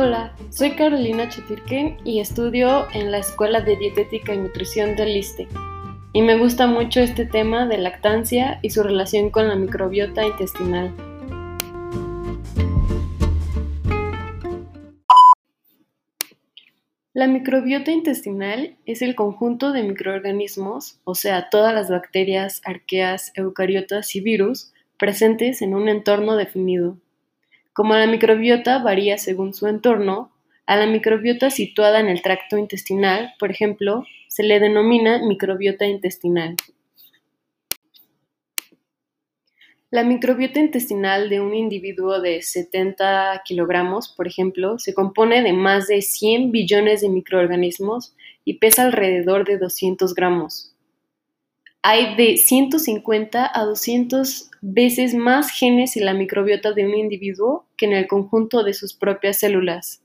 Hola, soy Carolina Chetirken y estudio en la Escuela de Dietética y Nutrición del ISTE. Y me gusta mucho este tema de lactancia y su relación con la microbiota intestinal. La microbiota intestinal es el conjunto de microorganismos, o sea, todas las bacterias, arqueas, eucariotas y virus presentes en un entorno definido. Como la microbiota varía según su entorno, a la microbiota situada en el tracto intestinal, por ejemplo, se le denomina microbiota intestinal. La microbiota intestinal de un individuo de 70 kilogramos, por ejemplo, se compone de más de 100 billones de microorganismos y pesa alrededor de 200 gramos. Hay de 150 a 200 veces más genes en la microbiota de un individuo que en el conjunto de sus propias células.